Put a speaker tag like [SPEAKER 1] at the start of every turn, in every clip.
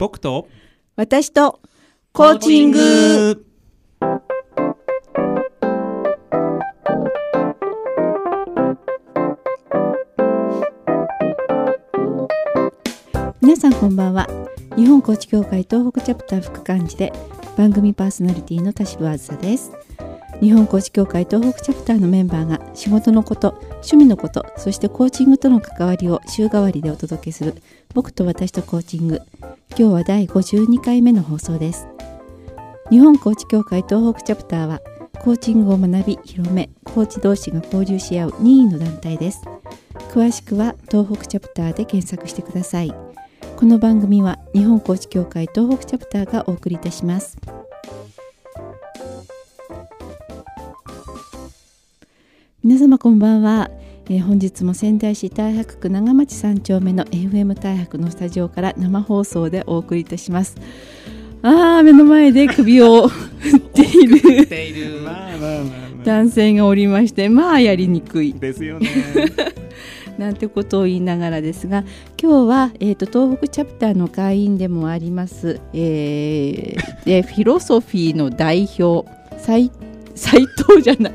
[SPEAKER 1] 僕と
[SPEAKER 2] 私とコーチング。皆さんこんばんは。日本コーチ協会東北チャプター副幹事で番組パーソナリティの田代あずさです。日本コーチ協会東北チャプターのメンバーが仕事のこと趣味のことそしてコーチングとの関わりを週替わりでお届けする僕と私とコーチング。今日は第52回目の放送です。日本コーチ協会東北チャプターはコーチングを学び広めコーチ同士が交流し合う任意の団体です。詳しくは東北チャプターで検索してください。この番組は日本コーチ協会東北チャプターがお送りいたします。皆様こんばんは、えー本日も仙台市太白区長町3丁目の FM 太白のスタジオから生放送でお送りいたします。あー目の前で首を振っている。男性がおりましてまあやりにくい。
[SPEAKER 1] ですよね。
[SPEAKER 2] なんてことを言いながらですが今日は、えー、と東北チャプターの会員でもあります、えーでフィロソフィーの代表斉斉藤じゃない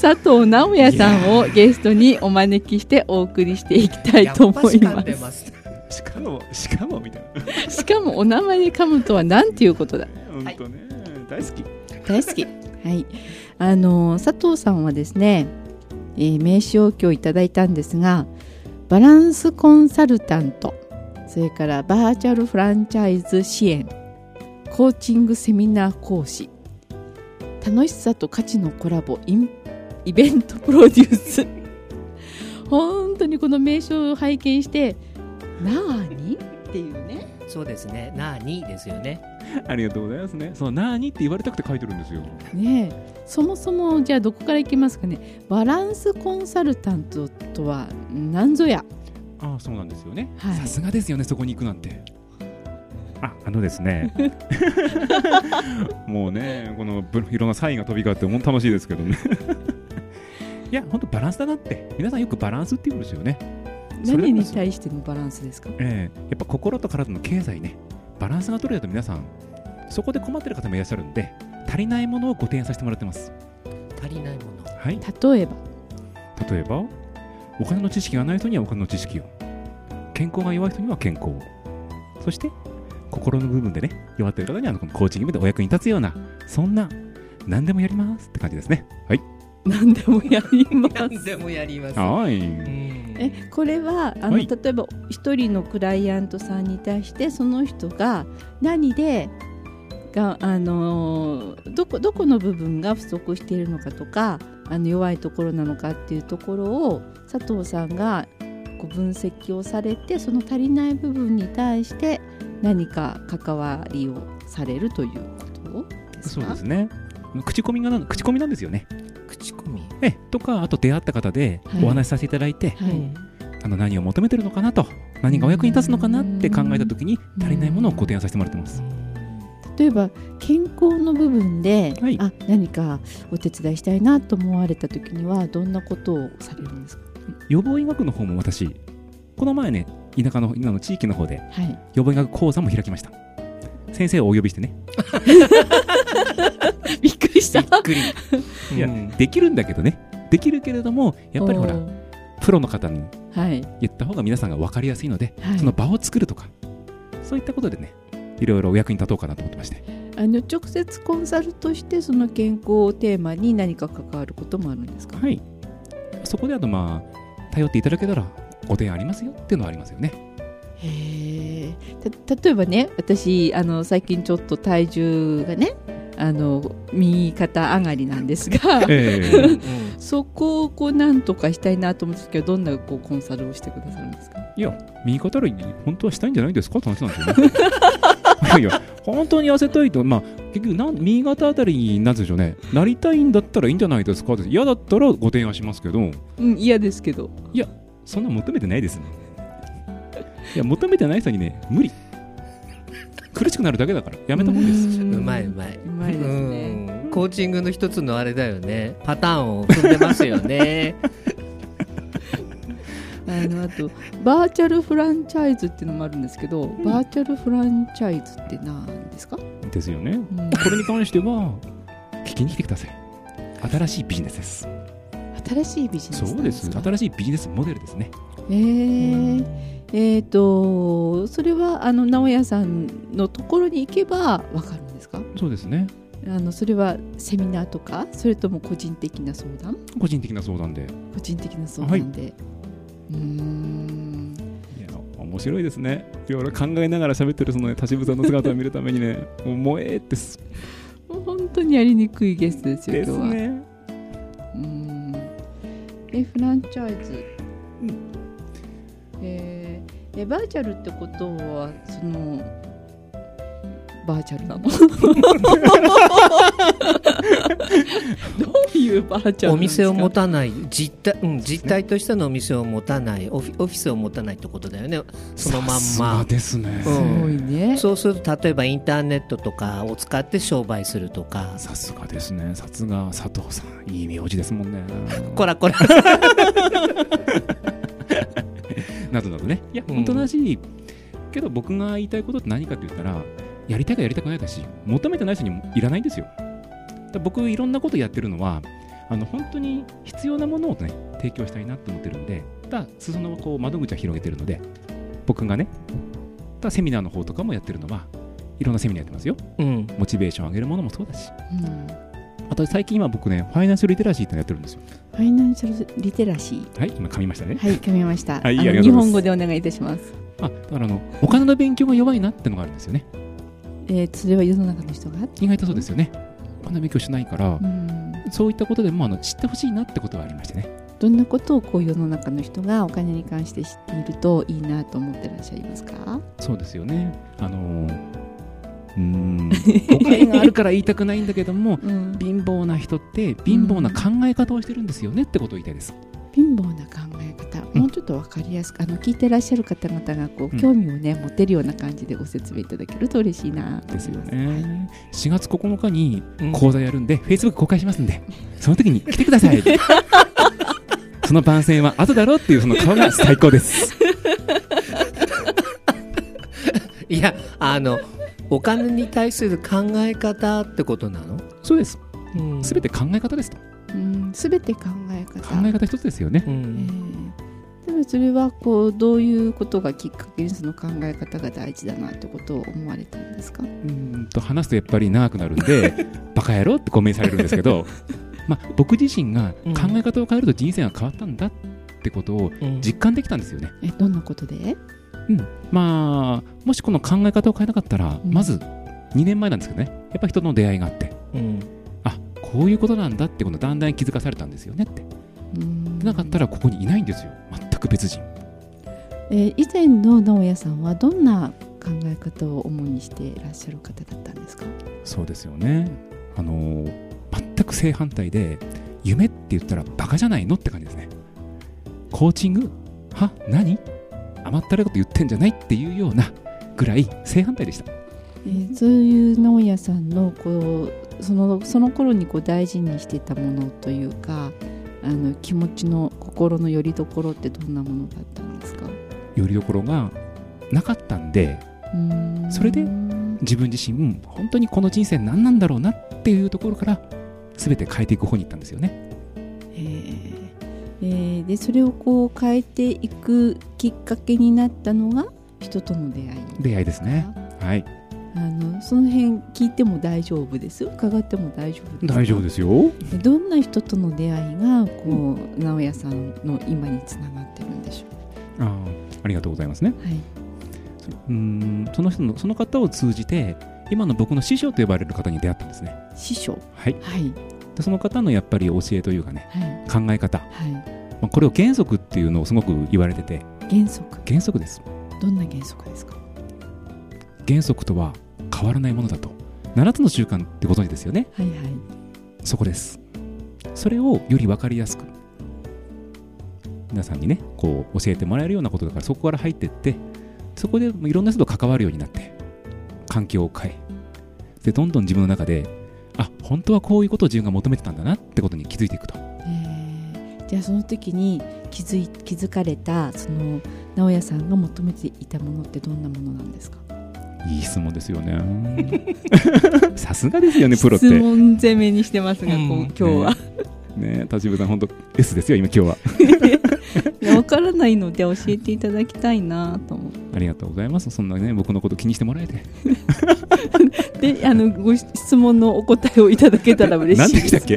[SPEAKER 2] 佐藤直也さんをゲストにお招きしてお送りしていきたいと思い
[SPEAKER 3] やっぱし噛んで
[SPEAKER 2] ます。
[SPEAKER 1] しかもしかもみたいな。
[SPEAKER 2] しかもお名前で噛むとは何ていうことだ
[SPEAKER 1] 本当ね、大好き。
[SPEAKER 2] 大好き。はい。あの佐藤さんはですね、えー名刺を今日いただいたんですがバランスコンサルタントそれからバーチャルフランチャイズ支援コーチングセミナー講師楽しさと価値のコラボインイベントプロデュース。本当にこの名称を拝見してなーにっていうね。
[SPEAKER 3] そうですね。なーにですよね。
[SPEAKER 1] ありがとうございますね。そうなーにって言われたくて書いてるんですよ。
[SPEAKER 2] ねえ。そもそもじゃあどこからいきますかね。バランスコンサルタントとは何ぞや。
[SPEAKER 1] ああそうなんですよね。
[SPEAKER 2] はい。
[SPEAKER 1] さすがですよねそこに行くなんてああのですね。もうねこのブいろんなサインが飛び交ってもう楽しいですけどね。いや本当バランスだなって。皆さんよくバランスって言うんですよね。
[SPEAKER 2] 何に対してのバランスですか？
[SPEAKER 1] ええ。やっぱ心と体の経済ね。バランスが取れると皆さんそこで困ってる方もいらっしゃるんで足りないものをご提案させてもらってます。
[SPEAKER 3] 足りないもの。
[SPEAKER 1] はい。
[SPEAKER 2] 例えば？
[SPEAKER 1] 例えばお金の知識がない人にはお金の知識を。健康が弱い人には健康を。そして心の部分でね弱っている方にはこのコーチングでお役に立つようなそんな何でもやりますって感じですね。はい。
[SPEAKER 2] 何でもやります。
[SPEAKER 3] 何でもやります。
[SPEAKER 1] はい。
[SPEAKER 3] うん。
[SPEAKER 2] えこれはあの、
[SPEAKER 1] はい。
[SPEAKER 2] 例えば一人のクライアントさんに対してその人が何でがあのーどこどこの部分が不足しているのかとかあの弱いところなのかっていうところを佐藤さんがこう分析をされてその足りない部分に対して何か関わりをされるということですか？
[SPEAKER 1] そうですね。口コミがな口コミなんですよね。
[SPEAKER 3] 口コミ。
[SPEAKER 1] えとかあと出会った方で
[SPEAKER 2] はい。
[SPEAKER 1] お話しさせていただいて、
[SPEAKER 2] はい。
[SPEAKER 1] あの何を求めてるのかなと何がお役に立つのかなって考えた時に足りないものをご提案させてもらってます。
[SPEAKER 2] 例えば健康の部分で、
[SPEAKER 1] はい。
[SPEAKER 2] あ何かお手伝いしたいなと思われた時にはどんなことをされるんですか？
[SPEAKER 1] 予防医学の方も私この前ね田舎の今の地域の方で
[SPEAKER 2] はい。
[SPEAKER 1] 予防医学講座も開きました。先生をお呼びしてね。
[SPEAKER 2] びっくりした。
[SPEAKER 3] びっくり。
[SPEAKER 1] いや
[SPEAKER 3] うん。
[SPEAKER 1] できるんだけどね。できるけれどもやっぱりほらプロの方に
[SPEAKER 2] はい。
[SPEAKER 1] 言った方が皆さんが分かりやすいので、
[SPEAKER 2] はい。
[SPEAKER 1] その場を作るとかそういったことでねいろいろお役に立とうかなと思ってまして。
[SPEAKER 2] あの直接コンサルとしてその健康をテーマに何か関わることもあるんですか、
[SPEAKER 1] はい。そこであとまあ頼っていただけたらご提案ありますよっていうのはありますよね。
[SPEAKER 2] へえた例えばね私あの最近ちょっと体重がねあの右肩上がりなんですが
[SPEAKER 1] え
[SPEAKER 3] うん
[SPEAKER 2] そこをこうなんとかしたいなと思うんですけどどんなこうコンサルをしてくださるんですか？
[SPEAKER 1] いや右肩類に本当はしたいんじゃないですかって話なんですよねいやいや本当に痩せたいとまあ結局なん右肩あたりになんでしょうね。なりたいんだったらいいんじゃないですかって。嫌だったらご提案しますけど。
[SPEAKER 2] うん嫌ですけど
[SPEAKER 1] そんな求めてないですね。いや求めてない人にね無理。苦しくなるだけだから。やめたもんです。
[SPEAKER 2] ん。
[SPEAKER 3] うまいうまい。
[SPEAKER 2] うまいですね。
[SPEAKER 3] うんコーチングの一つのあれだよね。パターンを踏んでますよね。
[SPEAKER 2] あ あのあとバーチャルフランチャイズっていうのもあるんですけど、
[SPEAKER 1] ん。
[SPEAKER 2] バーチャルフランチャイズって何ですか、
[SPEAKER 1] ですよね。
[SPEAKER 2] うん。
[SPEAKER 1] これに関しては聞きに来てください。新しいビジネスです
[SPEAKER 2] 新しいビジネス
[SPEAKER 1] そうです。新しいビジネスモデルですね。
[SPEAKER 2] えー。えーとそれはあの直哉さんのところに行けばわかるんですか？
[SPEAKER 1] そうですね。
[SPEAKER 2] あのそれはセミナーとかそれとも個人的な相談？
[SPEAKER 1] 個人的な相談で。
[SPEAKER 2] 個人的な相談で、うーん。
[SPEAKER 1] いや面白いですね。いろいろ考えながら喋ってるそのね立部さんの姿を見るためにね もう萌えってす。
[SPEAKER 2] もう本当にやりにくいゲストですよ
[SPEAKER 1] で
[SPEAKER 2] 今日は、
[SPEAKER 1] すね。
[SPEAKER 2] うーんえフランチャイズ、えーえバーチャルってことはそのバーチャルなの？どういうバーチャル
[SPEAKER 3] お店を持
[SPEAKER 2] た
[SPEAKER 3] たない実態、うん、実態としてのお店を持たないオフィオフィスを持たないってことだよね。そのまんま。
[SPEAKER 1] ですね、
[SPEAKER 3] うん。
[SPEAKER 2] すごいね。
[SPEAKER 3] そうすると例えばインターネットとかを使って商売するとか。
[SPEAKER 1] さすがですね。さすが佐藤さん。いい名字ですもんね。
[SPEAKER 3] こらこら。
[SPEAKER 1] などなどね。いや
[SPEAKER 3] うん。
[SPEAKER 1] 本当だし、けど僕が言いたいことって何かって言ったらやりたいかやりたくないかし求めてない人にもいらないんですよ僕いろんなことやってるのはあの本当に必要なものをね提供したいなと思ってるんでだから裾のこう窓口は広げてるので僕がねだからセミナーの方とかもやってるのはいろんなセミナーやってますよ。
[SPEAKER 3] うん。
[SPEAKER 1] モチベーション上げるものもそうだし。
[SPEAKER 2] うん。
[SPEAKER 1] あと最近今僕ねファイナンシャルリテラシーってのやってるんですよ。
[SPEAKER 2] ファイナンシャルリテラシー。
[SPEAKER 1] はい今噛みましたね。
[SPEAKER 2] はい噛みました、
[SPEAKER 1] はい
[SPEAKER 2] あの
[SPEAKER 1] ありがとうございます。
[SPEAKER 2] 日本語でお願いいたします。
[SPEAKER 1] あだからあのお金の勉強が弱いなってのがあるんですよね。
[SPEAKER 2] えー、それは世の中の人が？
[SPEAKER 1] 意外とそうですよね。お金の勉強しないから
[SPEAKER 2] うん。
[SPEAKER 1] そういったことでもあの知ってほしいなってことがありましてね。
[SPEAKER 2] どんなことをこう世の中の人がお金に関して知っているといいなと思ってらっしゃいますか？
[SPEAKER 1] そうですよね。あのー うーんお金があるから言いたくないんだけども
[SPEAKER 2] うん。
[SPEAKER 1] 貧乏な人って貧乏な考え方をしてるんですよねってことを言いたいです
[SPEAKER 2] 貧乏な考え方、
[SPEAKER 1] うん。
[SPEAKER 2] もうちょっと分かりやすくあの聞いてらっしゃる方々がこ
[SPEAKER 1] う
[SPEAKER 2] うん。興味をね、持てるような感じでご説明いただけると嬉しいな。と
[SPEAKER 1] ですよ
[SPEAKER 2] 思い。ます
[SPEAKER 1] ね4月9日に
[SPEAKER 3] うん。
[SPEAKER 1] 講座やるんで Facebook 公開しますんで。その時に来てください。その番宣は後だろっていうその顔が最高です。
[SPEAKER 3] いやあのお金に対する考え方ってことなの、
[SPEAKER 1] そうです。
[SPEAKER 3] うん。
[SPEAKER 1] 全て考え方ですと。
[SPEAKER 2] うん、全て考え方。
[SPEAKER 1] 考え方一つですよね。
[SPEAKER 3] う
[SPEAKER 2] え
[SPEAKER 3] ん
[SPEAKER 2] ー。でもそれはこうどういうことがきっかけにその考え方が大事だなってことを思われたんですか？
[SPEAKER 1] うーんと話すとやっぱり長くなるんで バカ野郎ってコメントされるんですけど、まあ、僕自身が考え方を変えると人生が変わったんだってことを
[SPEAKER 3] うん。
[SPEAKER 1] 実感できたんですよね、
[SPEAKER 2] えどんなことで？
[SPEAKER 1] まあもしこの考え方を変えなかったら、
[SPEAKER 2] うん。
[SPEAKER 1] まず2年前なんですけどね。やっぱ人との出会いがあって。
[SPEAKER 3] うん。
[SPEAKER 1] あこういうことなんだってことだんだん気づかされたんですよねって。なかったらここにいないんですよ。全く別人。
[SPEAKER 2] えー以前の直哉さんはどんな考え方を主にしていらっしゃる方だったんですか？
[SPEAKER 1] そうですよね。あのー全く正反対で夢って言ったらバカじゃないのって感じですね。コーチング？は？何？甘ったるいこと言ってんじゃないっていうようなぐらい正反対でした。
[SPEAKER 2] えーそういう直哉さんのこうそのその頃にこう大事にしてたものというかあの気持ちの心の拠り所ってどんなものだったんですか？
[SPEAKER 1] よりどころがなかったんでそれで自分自身本当にこの人生何なんだろうなっていうところから全て変えていく方に行ったんですよね。
[SPEAKER 2] えー。えーでそれをこう変えていくきっかけになったのが人との出会い
[SPEAKER 1] 出会いですね。はい
[SPEAKER 2] あのその辺聞いても大丈夫です伺っても大丈夫です。か
[SPEAKER 1] 大丈夫ですよ。
[SPEAKER 2] でどんな人との出会いがこう直哉さんの今につながってるんでしょ
[SPEAKER 1] あーありがとうございますね。
[SPEAKER 2] うはい。
[SPEAKER 1] うーんその人のその方を通じて今の僕の師匠と呼ばれる方に出会ったんですね。
[SPEAKER 2] 師匠？
[SPEAKER 1] はい。
[SPEAKER 2] はい。
[SPEAKER 1] でその方のやっぱり教えというかね
[SPEAKER 2] はい。
[SPEAKER 1] 考え方、
[SPEAKER 2] はい。
[SPEAKER 1] まあ、これを原則っていうのをすごく言われてて。
[SPEAKER 2] 原則。
[SPEAKER 1] 原則です。
[SPEAKER 2] どんな原則ですか？
[SPEAKER 1] 原則とは変わらないものだと。7つの習慣ってご存知ですよね。
[SPEAKER 2] はいはい。
[SPEAKER 1] そこです。それをより分かりやすく皆さんにねこう教えてもらえるようなことだからそこから入ってってそこでいろんな人と関わるようになって環境を変えでどんどん自分の中であ本当はこういうことを自分が求めてたんだなってことに気づいていくと。
[SPEAKER 2] えー。じゃあその時に気づい気づかれたその直哉さんが求めていたものってどんなものなんですか？
[SPEAKER 1] いい質問ですよね。さすがですよねプロって。
[SPEAKER 2] 質問攻めにしてますが、
[SPEAKER 3] うん。
[SPEAKER 2] こう今日は、
[SPEAKER 1] ね立花さん本当 S ですよ今今日は。
[SPEAKER 2] わからないので教えていただきたいなと思って
[SPEAKER 1] ありがとうございます。そんなね僕のこと気にしてもらえて。
[SPEAKER 2] であのご質問のお答えをいただけたら嬉
[SPEAKER 1] 何
[SPEAKER 2] しい
[SPEAKER 1] でしたっけ？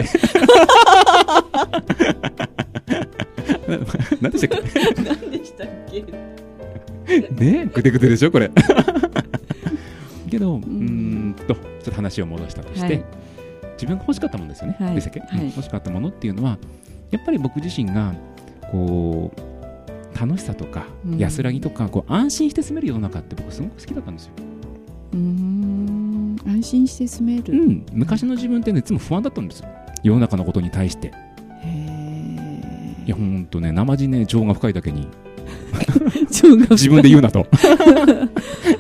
[SPEAKER 1] な何でしたっ
[SPEAKER 2] 何でしたっけ？
[SPEAKER 1] けねぐてぐてでしょこれけどうーんとちょっと話を戻したとして、
[SPEAKER 2] はい。
[SPEAKER 1] 自分が欲しかったものですよね、
[SPEAKER 2] はい。
[SPEAKER 1] でしたっけ、
[SPEAKER 2] はい。
[SPEAKER 1] うん欲しかったものっていうのはやっぱり僕自身がこう楽しさとか
[SPEAKER 2] うん。
[SPEAKER 1] 安らぎとかこう安心して住める世の中って僕すごく好きだったんですよ、
[SPEAKER 2] うーん。安心して住める、
[SPEAKER 1] うん、昔の自分ってねいつも不安だったんですよ。世の中のことに対して。
[SPEAKER 2] へ
[SPEAKER 1] いやほんとね生地ね情が深いだけに。
[SPEAKER 2] ー
[SPEAKER 1] 自分で言うなと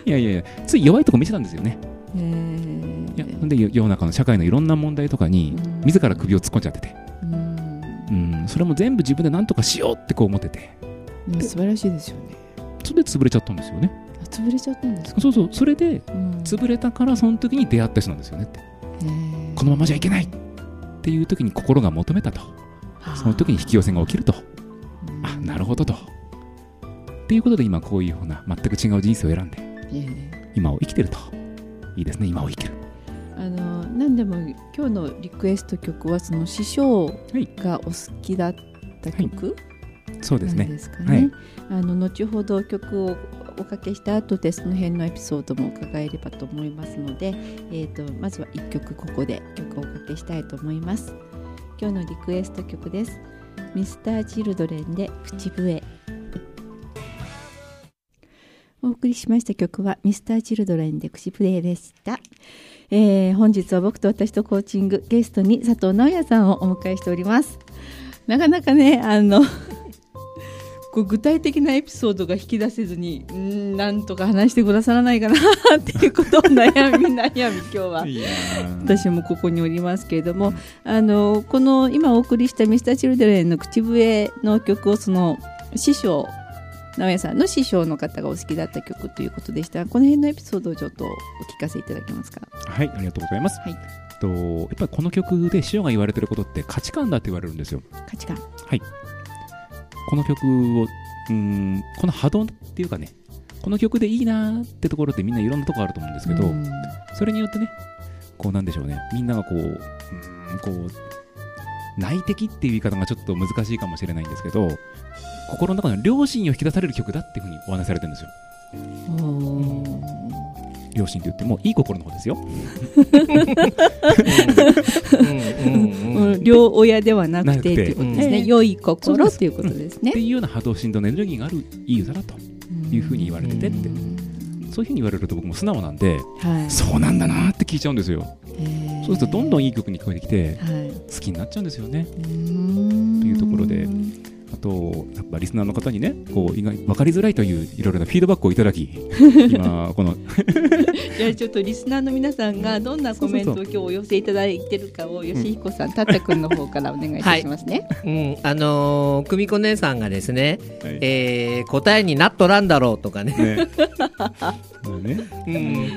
[SPEAKER 1] いやいやいやつい弱いとこ見せたんですよね。
[SPEAKER 2] へ
[SPEAKER 1] いや
[SPEAKER 2] ー
[SPEAKER 1] ほんで世の中の社会のいろんな問題とかに
[SPEAKER 2] うん。
[SPEAKER 1] 自ら首を突っ込んじゃってて、
[SPEAKER 2] うん。
[SPEAKER 1] うん、それも全部自分で何とかしようってこう思ってて。
[SPEAKER 2] 素晴らしいですよね。
[SPEAKER 1] それで潰れちゃったんですよね。
[SPEAKER 2] あ潰れちゃったんですか、
[SPEAKER 1] そうそう。それで
[SPEAKER 2] うん。
[SPEAKER 1] 潰れたからその時に出会った人なんですよねって。このままじゃいけないっていう時に心が求めたと。その時に引き寄せが起きると。あなるほどと。っていうことで今こういうふうな全く違う人生を選んで。
[SPEAKER 2] え
[SPEAKER 1] 今を生きてるといいですね今を生きる
[SPEAKER 2] ーあの何でも今日のリクエスト曲はその師匠
[SPEAKER 1] い
[SPEAKER 2] がお好きだった曲なん
[SPEAKER 1] そうですね
[SPEAKER 2] ですかね。
[SPEAKER 1] はい
[SPEAKER 2] あの後ほど曲をおかけした後でその辺のエピソードも伺えればと思いますので、えー、とまずは1曲ここで曲をおかけしたいと思います。今日のリクエスト曲です。ミスターチルドレンで口笛。お送りしました曲はミスターチルドレンでした。えー本日は僕と私とコーチングゲストに佐藤直也さんをお迎えしております。なかなかねあの こう具体的なエピソードが引き出せずにんなんとか話してくださらないかなっていうことを悩み悩み今日は。私もここにおりますけれども、あのこの今お送りした「ミスターチルドレンの口笛の曲をその師匠直哉さんの師匠の方がお好きだった曲ということでしたこの辺のエピソードをちょっとお聞かせいただけますか？
[SPEAKER 1] はいありがとうございます、
[SPEAKER 2] はい。
[SPEAKER 1] とやっぱりこの曲で師匠が言われてることって価値観だって言われるんですよ。
[SPEAKER 2] 価値観。
[SPEAKER 1] この曲をうーんこの波動っていうかねこの曲でいいなーってところってみんないろんなところあると思うんですけど、
[SPEAKER 2] うん。
[SPEAKER 1] それによってねこうなんでしょうね。みんながこううーんこう内的っていう言い方がちょっと難しいかもしれないんですけど心の中の良心を引き出される曲だっていうふうにお話しされてるんですよ。
[SPEAKER 2] おー
[SPEAKER 1] 良心って言ってもいい心の方ですよ。
[SPEAKER 2] うん両親ではなくてっていうことですね、
[SPEAKER 1] うん。
[SPEAKER 2] 良い心っていうことですね
[SPEAKER 1] って。いうような波動振動のエネルギーがあるいい歌だというふうに言われててってそういうふうに言われると僕も素直なん。で
[SPEAKER 2] はい。
[SPEAKER 1] そうなん。だなーって聞いちゃうん。ですよ
[SPEAKER 2] へー
[SPEAKER 1] そうするとどんどんいい曲に聞こえてきて
[SPEAKER 2] はい。
[SPEAKER 1] 好きになっちゃうんですよね。
[SPEAKER 2] とい
[SPEAKER 1] うところで。あとやっぱリスナーの方にねこう意外分かりづらいといういろいろなフィードバックをいただき 今この
[SPEAKER 2] じゃあちょっとリスナーの皆さんがどんなコメントを今日お寄せいただいてるかを吉彦さん、たったくんの方からお願いいたしますね。
[SPEAKER 3] うん、あのー、久美子姉さんがですね、
[SPEAKER 1] はい。
[SPEAKER 3] えー答えになっとらんだろうとかね、
[SPEAKER 1] ね。まあね。
[SPEAKER 3] うん、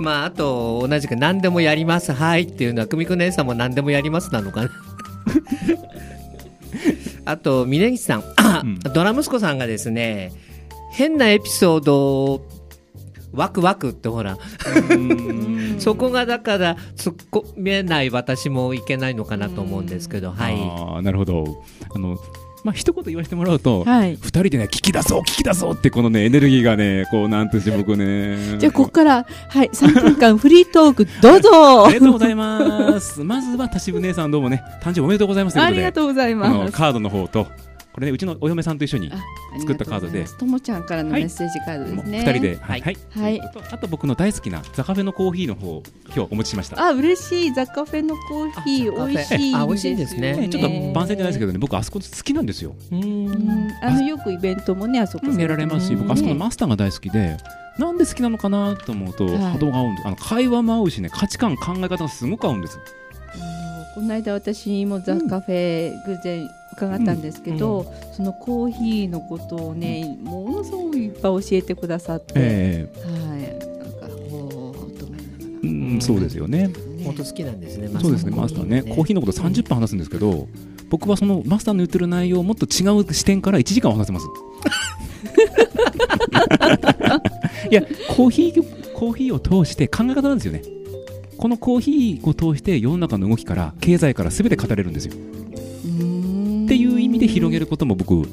[SPEAKER 3] まああと同じく何でもやります。はいっていうのは久美子姉さんも何でもやりますなのかな。あと峯岸さん、あ
[SPEAKER 1] うん。
[SPEAKER 3] ドラ息子さんがですね変なエピソードをワクワクってほら。
[SPEAKER 1] うん。
[SPEAKER 3] そこがだから突っ込めない私もいけないのかなと思うんですけど、はい。
[SPEAKER 1] あーなるほど。あのまあ一言言わせてもらうと、
[SPEAKER 2] はい。
[SPEAKER 1] 二人でね聞き出そう聞き出そうってこのねエネルギーがねこうなんとして僕ね
[SPEAKER 2] じゃあここからはい3分間 フリートークどうぞ
[SPEAKER 1] ありがとうございますまずは田渋姉さんどうもね誕生日おめでとうございます
[SPEAKER 2] ありがとうござい
[SPEAKER 1] あ
[SPEAKER 2] ます。
[SPEAKER 1] のカードの方とこれねうちのお嫁さんと一緒に
[SPEAKER 2] あ
[SPEAKER 1] 作ったカードで。
[SPEAKER 2] ともちゃんからのメッセージカードですね。
[SPEAKER 1] 二人で、
[SPEAKER 3] はい。
[SPEAKER 1] はい、
[SPEAKER 2] はい。
[SPEAKER 1] あと僕の大好きなザカフェのコーヒーの方今日お持ちしました。
[SPEAKER 2] あ嬉しい。ザカフェのコーヒー
[SPEAKER 3] あ
[SPEAKER 2] 美味しい
[SPEAKER 3] あ美味しいですね。
[SPEAKER 1] ねちょっと番宣じゃないですけどね、僕あそこ好きなんですよ。
[SPEAKER 3] う
[SPEAKER 2] うん。ん。あのよくイベントもねあそこ
[SPEAKER 1] やられますし、僕あそこのマスターが大好きで、なんで好きなのかなと思うと、
[SPEAKER 2] はい。
[SPEAKER 1] 波動が合うんです。あの会話も合うしね、価値観考え方がすごく合うんです。
[SPEAKER 2] この間私もザ・カフェ偶然伺ったんですけど、そのコーヒーのことをね、ものすごくいっぱい教えてくださって、
[SPEAKER 1] え
[SPEAKER 2] はい、なんかほーっと思いなが
[SPEAKER 1] えうん、そうですよね。
[SPEAKER 2] ら、
[SPEAKER 3] 本当好きなんですね。
[SPEAKER 1] そうですね、マスターね、コーヒーのこと30分話すんですけど、僕はそのマスターの言ってる内容をもっと違う視点から1時間話せます。いや、コーヒー、コーヒーを通して考え方なんですよね。このコーヒーを通して世の中の動きから経済から全て語れるんですよ。味で広げることも僕好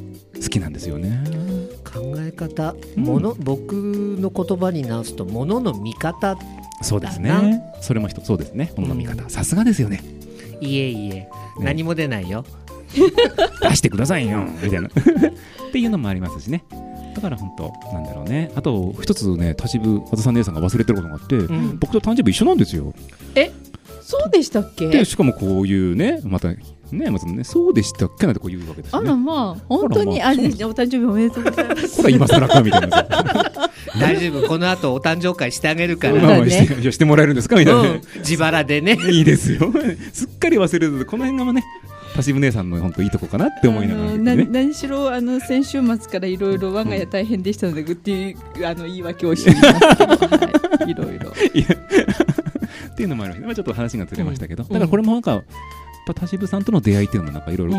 [SPEAKER 1] きなんですよね。
[SPEAKER 3] 考え方、
[SPEAKER 1] うん。
[SPEAKER 3] もの僕の言葉に直すとものの見方。
[SPEAKER 1] そうです
[SPEAKER 3] だ
[SPEAKER 1] ね。それも一つ、そうですね。ものの見方。さすがですよね。
[SPEAKER 3] いえいえ、何も出ないよ。
[SPEAKER 1] 出してくださいよ。みたいな。っていうのもありますしね。だから本当なんだろうね。あと一つね田渋あずさ姉さんが忘れてることがあって、
[SPEAKER 3] ん。
[SPEAKER 1] 僕と誕生日一緒なんですよ
[SPEAKER 2] そうでしたっけ？
[SPEAKER 1] でしかもこういうねまたねまずねそうでしたっけなんてこう言うわけですね。
[SPEAKER 2] らまあ本当に
[SPEAKER 1] あらまあ
[SPEAKER 2] あれお誕生日おめでとうございます。
[SPEAKER 1] ほら今更かみたいな。
[SPEAKER 3] 大丈夫、この後お誕生会してあげるから。
[SPEAKER 1] まあまあ
[SPEAKER 2] だね。
[SPEAKER 1] してしてもらえるんですかみたいな。ね、
[SPEAKER 3] うん、自腹でね。
[SPEAKER 1] いいですよ。すっかり忘れるこの辺がね田渋姉さんの本当いいとこかなって思いながらね。
[SPEAKER 2] な何しろあの先週末からいろいろ我が家大変でしたので、っていうあの言い訳をしていますけど、はい、いろいろ。
[SPEAKER 1] いやっていうのもありまあ、ちょっと話がずれましたけど、だからこれもなんか、ぱ田渋さんとの出会いっていうのもなんかいろいろ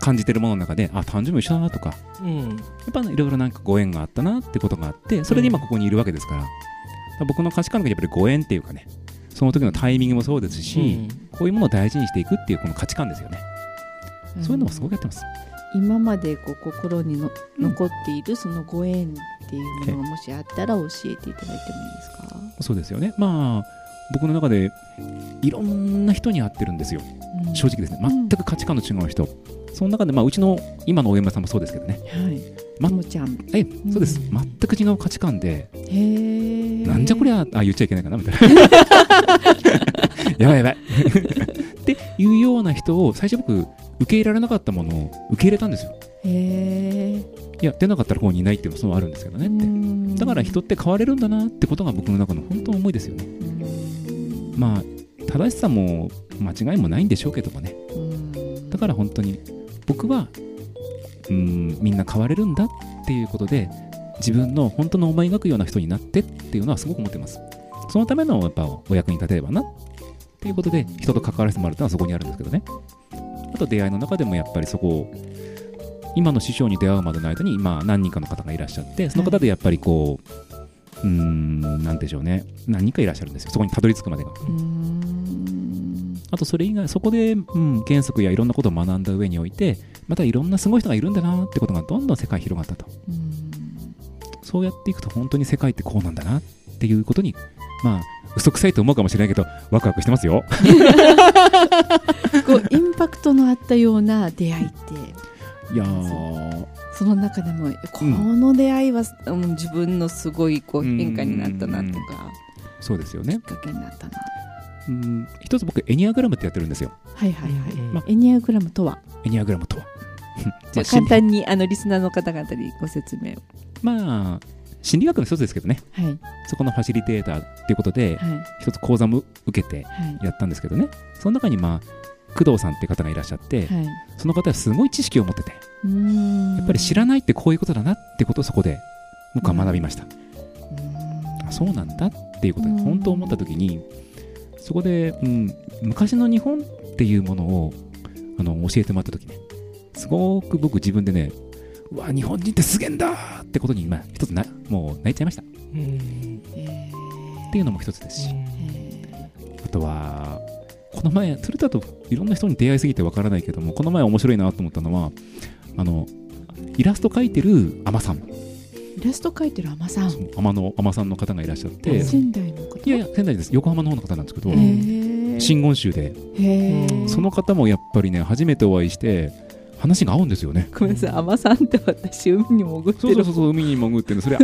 [SPEAKER 1] 感じてるものの中で、あ誕生日も一緒だなとか、
[SPEAKER 3] うん。
[SPEAKER 1] やっぱいろいろなんかご縁があったなってことがあって、それで今ここにいるわけですから、ら僕の価値観がやっぱりご縁っていうかね、その時のタイミングもそうですし、こういうものを大事にしていくっていうこの価値観ですよね。そういうのもすごくやってます。
[SPEAKER 2] 今までこう心にの残っているそのご縁っていうものがもしあったら教えていただいてもいいですか、
[SPEAKER 1] そうですよね。まあ、僕の中でいろんな人に会ってるんですよ。
[SPEAKER 2] うん
[SPEAKER 1] 正直ですね。全く価値観の違う人。その中で、まあ、うちの今の大山さんもそうですけどね。
[SPEAKER 2] はい。
[SPEAKER 1] ま
[SPEAKER 2] ともちゃん。
[SPEAKER 1] えそうです、
[SPEAKER 2] うん
[SPEAKER 1] 全く違う価値観で、
[SPEAKER 2] へえ。
[SPEAKER 1] なんじゃこりゃ、あ、言っちゃいけないかなみたいな。やばいやばい。っていうような人を、最初僕、受け入れられなかったものを受け入れたんですよ。
[SPEAKER 2] へえ。
[SPEAKER 1] いや、出なかったらここにいないっていうのもそうあるんですけどねって。だから人って変われるんだなってことが僕の中の本当の思いですよね。まあ、正しさも間違いもないんでしょうけどもね。だから本当に僕はうんみんな変われるんだっていうことで自分の本当の思い描くような人になってっていうのはすごく思ってます。そのためのやっぱお役に立てればなっていうことで人と関わらせてもらうっていうのはそこにあるんですけどね。あと出会いの中でもやっぱりそこを今の師匠に出会うまでの間に今何人かの方がいらっしゃってその方でやっぱりこううーんなんでしょうね。何人かいらっしゃるんですよ。そこにたどり着くまでが。あとそれ以外、そこで、うん、原則やいろんなことを学んだ上において、またいろんなすごい人がいるんだなってことがどんどん世界に広がったと。そうやっていくと本当に世界ってこうなんだなっていうことに、まあ、嘘くさいと思うかもしれないけど、ワクワクしてますよ。
[SPEAKER 2] こうインパクトのあったような出会いって。
[SPEAKER 1] いやー、
[SPEAKER 2] その中でもこの出会いは、うん自分のすごいこう変化になったなとか
[SPEAKER 1] そうですよね。
[SPEAKER 2] きっ。かけになったな。
[SPEAKER 1] うん、一つ僕、エニアグラムってやってるんですよ。
[SPEAKER 2] はいはいはい、
[SPEAKER 3] うん。
[SPEAKER 1] まあ。
[SPEAKER 2] エニアグラムとは？
[SPEAKER 1] エニアグラムとは。
[SPEAKER 2] じゃ簡単にあのリスナーの方々にご説明を。
[SPEAKER 1] まあ、心理学の一つですけどね、
[SPEAKER 2] はい。
[SPEAKER 1] そこのファシリテーターっていうことで、
[SPEAKER 2] はい。
[SPEAKER 1] 一つ講座も受けて
[SPEAKER 2] はい。
[SPEAKER 1] やったんですけどね、その中にまあ、工藤さんって方がいらっしゃって、
[SPEAKER 2] はい。
[SPEAKER 1] その方はすごい知識を持ってて、やっぱり知らないってこういうことだなってことをそこで僕は学びました。そうなんだっていうこと
[SPEAKER 2] うん。
[SPEAKER 1] に本当思った時に、そこで、うん、昔の日本っていうものをあの教えてもらった時ね、すごく僕自分でね、うわ、日本人ってすげえんだってことに、まあ、一つな、もう泣いちゃいました。っ
[SPEAKER 3] うん。
[SPEAKER 2] え
[SPEAKER 1] ていうのも一つですし、あとは、この前、それだといろんな人に出会いすぎてわからないけども、この前面白いなと思ったのは、あの、イラスト描いてる海女さん、
[SPEAKER 2] ーイラスト描いてる海女さん。
[SPEAKER 1] 海女の海女さんの方がいらっしゃって、
[SPEAKER 2] 仙台の方？
[SPEAKER 1] いやいや、仙台です。横浜の方の方なんですけど、真言宗で、その方もやっぱりね、初めてお会いして、話が合うんですよね。
[SPEAKER 2] ごめんなさい。海女さんって私海に潜ってる。
[SPEAKER 1] そうそうそうそう、海に潜ってる。の、それは、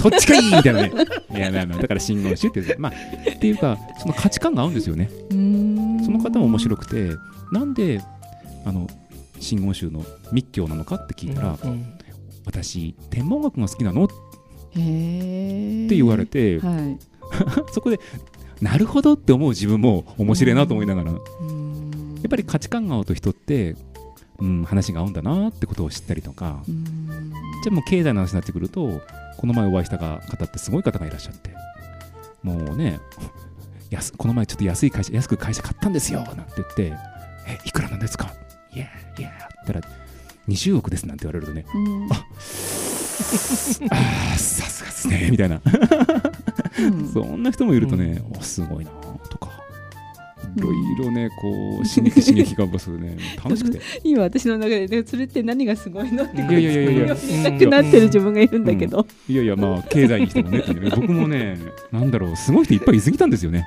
[SPEAKER 1] そっちかいみたいなね。いや、だから真言宗ってまあ、っていうか、その価値観が合うんですよね。
[SPEAKER 2] うーん。
[SPEAKER 1] その方も面白くて、なんで、あの、真言宗の密教なのかって聞いたら、
[SPEAKER 3] うん
[SPEAKER 1] 私、天文学が好きなのって言われて、
[SPEAKER 2] はい。
[SPEAKER 1] そこで、なるほどって思う自分も面白いなと思いながら、やっぱり価値観が合うと人って、うん、話が合うんだなってことを知ったりとか
[SPEAKER 2] うん。
[SPEAKER 1] じゃあもう経済の話になってくるとこの前お会いした方ってすごい方がいらっしゃってもうね安この前ちょっと安い会社安く会社買ったんですよなんて言ってえいくらなんですか？いやいやったら20億ですなんて言われるとね。
[SPEAKER 2] うん。
[SPEAKER 1] あ あさすがですねみたいな。
[SPEAKER 2] うん。
[SPEAKER 1] そんな人もいるとね、おすごいなろいろねこう刺激刺激が起こすね楽しくて。
[SPEAKER 2] 今私の中でねそれって何がすごいのって
[SPEAKER 1] いやいやいやいや。
[SPEAKER 2] 言いたくなってる自分がいるんだけど、
[SPEAKER 1] いやいやまあ経済にしてもね 僕もねなんだろうすごい人いっぱいいすぎたんですよね。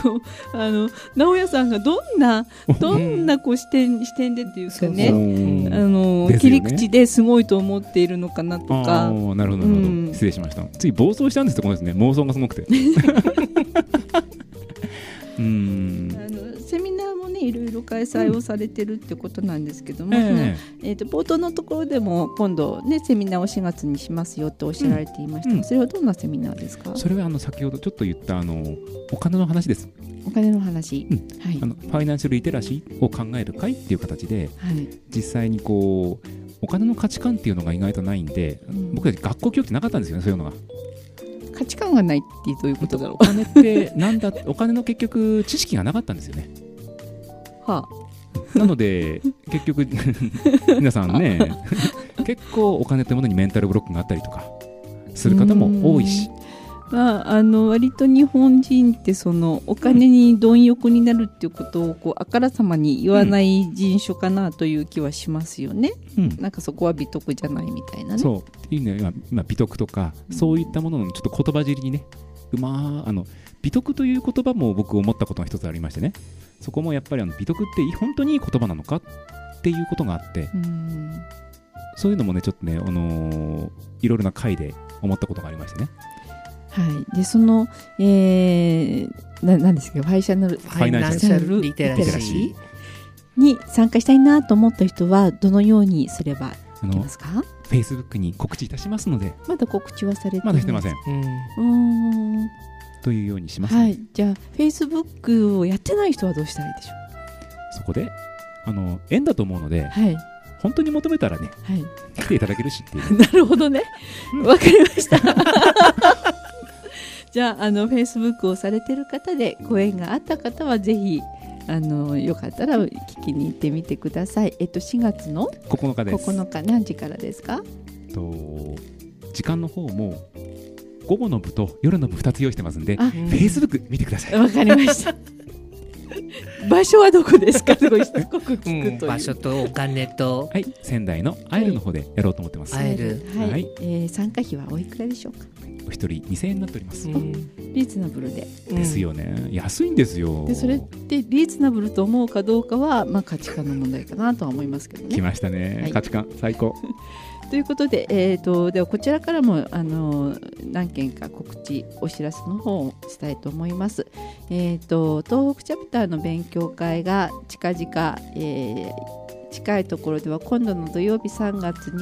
[SPEAKER 2] こうあの直哉さんがどんなどんなこう視点視点でっていうかね、
[SPEAKER 1] うん
[SPEAKER 2] あの
[SPEAKER 1] ね。
[SPEAKER 2] 切り口ですごいと思っているのかなと
[SPEAKER 1] あ
[SPEAKER 2] か。
[SPEAKER 1] ーなるほどなるほど、
[SPEAKER 2] うん。
[SPEAKER 1] 失礼しました。次暴走したんですってことですね。妄想がすごくて
[SPEAKER 2] いろいろ開催をされてるってことなんですけども、
[SPEAKER 1] え
[SPEAKER 2] えーと冒頭のところでも今度ねセミナーを4月にしますよとおっしゃられていました。が、
[SPEAKER 1] うん。
[SPEAKER 2] それはどんなセミナーですか？
[SPEAKER 1] えそれはあの先ほどちょっと言ったあのお金の話です。
[SPEAKER 2] お金の話、
[SPEAKER 1] うん。
[SPEAKER 2] はい。
[SPEAKER 1] あのファイナンシャルリテラシーを考える会っていう形で
[SPEAKER 2] はい。
[SPEAKER 1] 実際にこうお金の価値観っていうのが意外とないんで、
[SPEAKER 2] うん。
[SPEAKER 1] 僕たち学校教育ってなかったんですよねそういうのが。
[SPEAKER 2] 価値観がないってどういうことだろ
[SPEAKER 1] お金ってなんだお金の結局知識がなかったんですよね
[SPEAKER 2] うは
[SPEAKER 1] なので結局 皆さんね 結構お金というものにメンタルブロックがあったりとかする方も多いし。
[SPEAKER 2] あ、まあ、あの割と日本人ってそのお金に貪欲になるっていうことをこうあからさまに言わない人種かなという気はしますよね、
[SPEAKER 1] うん。
[SPEAKER 2] なんかそこは美徳じゃないみたいなね。
[SPEAKER 1] そう。いいね。今今美徳とかそういったもののちょっと言葉尻にねうまーあの美徳という言葉も僕思ったことが一つありましてね。そこもやっぱりあの美徳って本当にいい言葉なのかっていうことがあって。
[SPEAKER 2] うん
[SPEAKER 1] そういうのもねちょっとね、あのーいろいろな回で思ったことがありましてね。
[SPEAKER 2] はい、でその、えー、ななんですか？ファイシャナル
[SPEAKER 3] ファイナンシャルリテラシ
[SPEAKER 2] シに参加したいなと思った人はどのようにすればいけますか
[SPEAKER 1] ？Facebook に告知いたしますので。
[SPEAKER 2] まだ告知はされて
[SPEAKER 1] まだしてません。
[SPEAKER 3] ー。うん。
[SPEAKER 2] うーん
[SPEAKER 1] というようにします、
[SPEAKER 2] はい。じゃあ Facebook をやってない人はどうしたらいいでしょ
[SPEAKER 1] そこであの縁だと思うので
[SPEAKER 2] うはい。
[SPEAKER 1] 本当に求めたらね
[SPEAKER 2] はい。
[SPEAKER 1] 来ていただけるしっていう。
[SPEAKER 2] なるほどね。
[SPEAKER 1] うん。
[SPEAKER 2] わかりました。じゃああの Facebook をされてる方でご縁があった方はぜひあのよかったら聞きに行ってみてください。えっと4月の
[SPEAKER 1] 9日です。
[SPEAKER 2] 9日何時からですか？
[SPEAKER 1] と時間の方も午後の部と夜の部2つ用意してますんで
[SPEAKER 2] あ
[SPEAKER 1] Facebook 見てください。
[SPEAKER 2] わかりました。場所はどこですか？すごいしつこく聞くという、
[SPEAKER 3] 場所とお金と。
[SPEAKER 1] はい仙台のアイルの方でやろうと思ってます、
[SPEAKER 3] 会える
[SPEAKER 2] はい、
[SPEAKER 1] はい。
[SPEAKER 2] えー参加費はおいくらでしょうか？
[SPEAKER 1] お一人2000円になっております、
[SPEAKER 3] うん
[SPEAKER 2] リーズナブルで。
[SPEAKER 1] ですよね。安いんですよ。
[SPEAKER 2] でそれってリーズナブルと思うかどうかは、まあ、価値観の問題かなとは思いますけどね。
[SPEAKER 1] 来ましたね、
[SPEAKER 2] はい。
[SPEAKER 1] 価値観最高
[SPEAKER 2] ということで、えー、とではこちらからもあの何件か告知お知らせの方をしたいと思います。えー、と東北チャプターの勉強会が近々、えー近いところでは今度の土曜日3月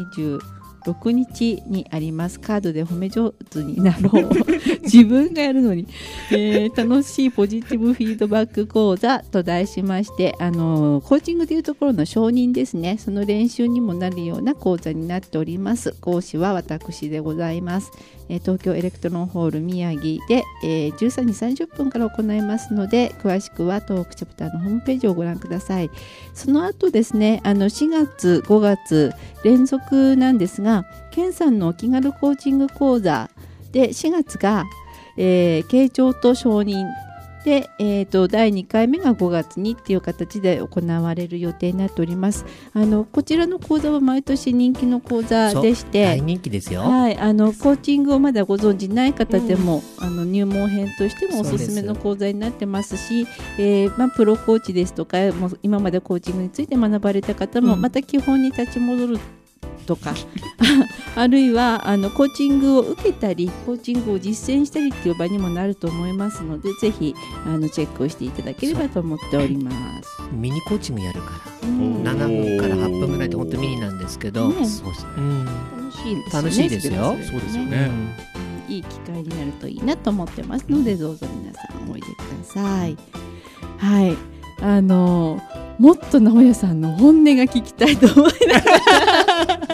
[SPEAKER 2] 6日にあります。カードで褒め上手になろう。自分がやるのに、えー楽しいポジティブフィードバック講座と題しましてあのコーチングというところの承認ですね。その練習にもなるような講座になっております。講師は私でございます、え東京エレクトロンホール宮城で、えー13時30分から行いますので詳しくは東北チャプターのホームページをご覧ください。その後ですねあの4月5月連続なんですがケンさんのお気軽コーチング講座で4月が、えー、傾聴と承認で、えー、と第2回目が5月にっていう形で行われる予定になっております。あのこちらの講座は毎年人気の講座でして。
[SPEAKER 3] 大人気ですよ。
[SPEAKER 2] はい、あのコーチングをまだご存じない方でも、あの入門編としてもおすすめの講座になってますし、えーまあ、プロコーチですとかもう今までコーチングについて学ばれた方も、
[SPEAKER 3] うん。
[SPEAKER 2] また基本に立ち戻るとか あるいはあのコーチングを受けたりコーチングを実践したりっていう場にもなると思いますのでぜひあのチェックをしていただければと思っております。
[SPEAKER 3] ミニコーチングやるから。
[SPEAKER 2] うん。
[SPEAKER 1] な
[SPEAKER 3] 7分から8分ぐらいで本当ミニなんですけど。
[SPEAKER 2] ね
[SPEAKER 1] そうですね。
[SPEAKER 3] うん。
[SPEAKER 2] 楽しいですよね。
[SPEAKER 3] 楽しいですよ。
[SPEAKER 2] れ
[SPEAKER 1] そうですよ
[SPEAKER 2] ね。
[SPEAKER 1] ね
[SPEAKER 2] いい機会になるといいなと思ってますのでどうぞ皆さんおいでください。はいあのもっと直哉さんの本音が聞きたいと思いながら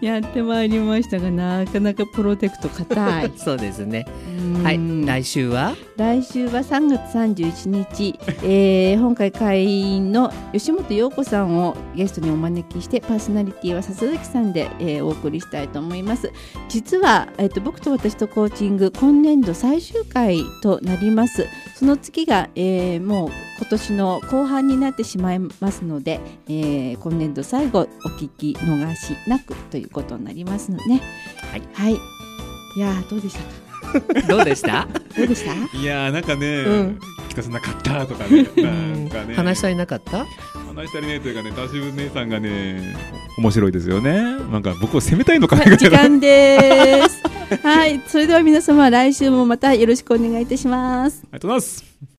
[SPEAKER 2] やってまいりましたがなかなかプロテクト硬い。
[SPEAKER 3] そうですね。
[SPEAKER 2] うん。
[SPEAKER 3] はい。来週は？
[SPEAKER 2] 来週は3月31日、えー本会会員の吉本陽子さんをゲストにお招きしてパーソナリティは笹崎さんで、えーお送りしたいと思います。実は、えー、と僕と私とコーチング今年度最終回となります。その次が、えーもう今年の後半になってしまいますので、えー今年度最後お聞き逃しなくということになりますので、ね、
[SPEAKER 3] はい。
[SPEAKER 2] はい、いやーどうでしたか？
[SPEAKER 3] どうでした？
[SPEAKER 2] どうでした？
[SPEAKER 1] いやーなんかね、
[SPEAKER 2] うん。
[SPEAKER 1] 北さんなかったとかねなんかね。
[SPEAKER 3] 話し足りなかった？
[SPEAKER 1] 話したりねというかねダッシュ姉さんがね面白いですよね。なんか僕を責めたいのかな
[SPEAKER 2] はい、時間です。はい、それでは皆様来週もまたよろしくお願いいたします。
[SPEAKER 1] ありがとうございます